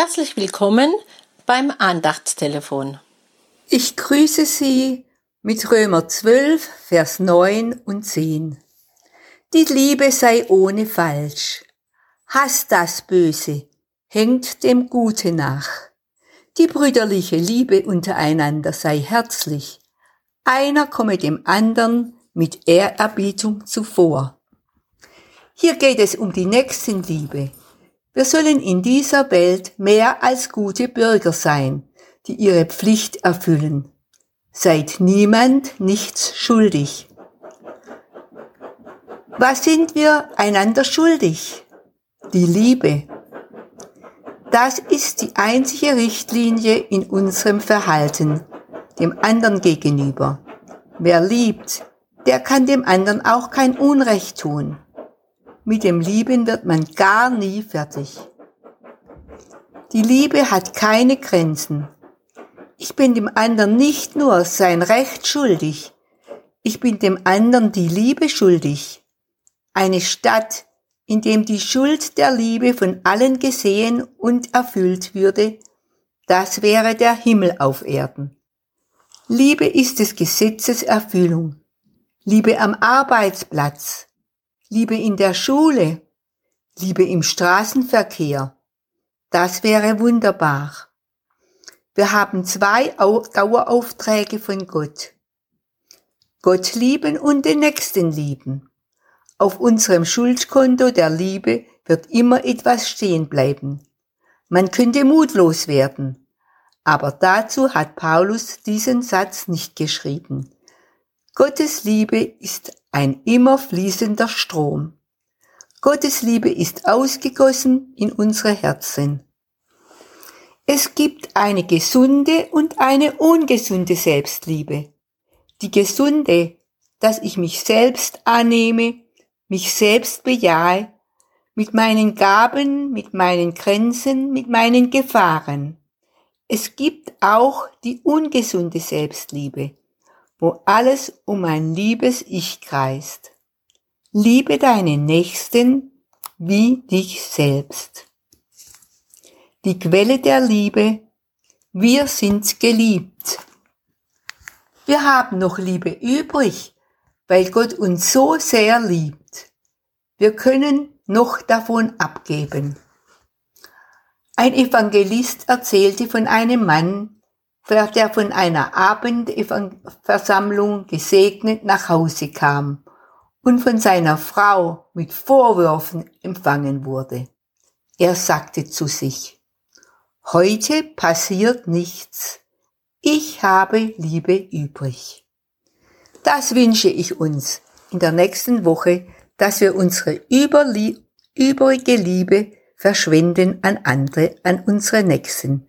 Herzlich willkommen beim Andachtstelefon. Ich grüße Sie mit Römer 12, Vers 9 und 10. Die Liebe sei ohne Falsch. Hass das Böse, hängt dem Gute nach. Die brüderliche Liebe untereinander sei herzlich. Einer komme dem anderen mit Ehrerbietung zuvor. Hier geht es um die Nächstenliebe. Wir sollen in dieser Welt mehr als gute Bürger sein, die ihre Pflicht erfüllen. Seid niemand nichts schuldig. Was sind wir einander schuldig? Die Liebe. Das ist die einzige Richtlinie in unserem Verhalten, dem anderen gegenüber. Wer liebt, der kann dem anderen auch kein Unrecht tun. Mit dem Lieben wird man gar nie fertig. Die Liebe hat keine Grenzen. Ich bin dem anderen nicht nur sein Recht schuldig, ich bin dem anderen die Liebe schuldig. Eine Stadt, in dem die Schuld der Liebe von allen gesehen und erfüllt würde, das wäre der Himmel auf Erden. Liebe ist des Gesetzes Erfüllung. Liebe am Arbeitsplatz, Liebe in der Schule, Liebe im Straßenverkehr. Das wäre wunderbar. Wir haben zwei Daueraufträge von Gott. Gott lieben und den Nächsten lieben. Auf unserem Schuldkonto der Liebe wird immer etwas stehen bleiben. Man könnte mutlos werden. Aber dazu hat Paulus diesen Satz nicht geschrieben. Gottes Liebe ist ein immer fließender Strom. Gottes Liebe ist ausgegossen in unsere Herzen. Es gibt eine gesunde und eine ungesunde Selbstliebe. Die gesunde, dass ich mich selbst annehme, mich selbst bejahe, mit meinen Gaben, mit meinen Grenzen, mit meinen Gefahren. Es gibt auch die ungesunde Selbstliebe, wo alles um ein liebes Ich kreist. Liebe deinen Nächsten wie dich selbst. Die Quelle der Liebe, wir sind geliebt. Wir haben noch Liebe übrig, weil Gott uns so sehr liebt. Wir können noch davon abgeben. Ein Evangelist erzählte von einem Mann, der von einer Abendversammlung gesegnet nach Hause kam und von seiner Frau mit Vorwürfen empfangen wurde. Er sagte zu sich, heute passiert nichts, ich habe Liebe übrig. Das wünsche ich uns in der nächsten Woche, dass wir unsere übrige Liebe verschwenden an andere, an unsere Nächsten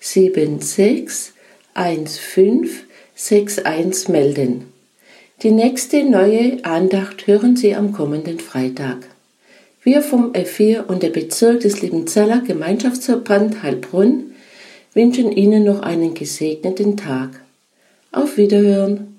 761561 melden. Die nächste neue Andacht hören Sie am kommenden Freitag. Wir vom F4 und der Bezirk des Liebenzeller Gemeinschaftsverband Heilbrunn wünschen Ihnen noch einen gesegneten Tag. Auf Wiederhören!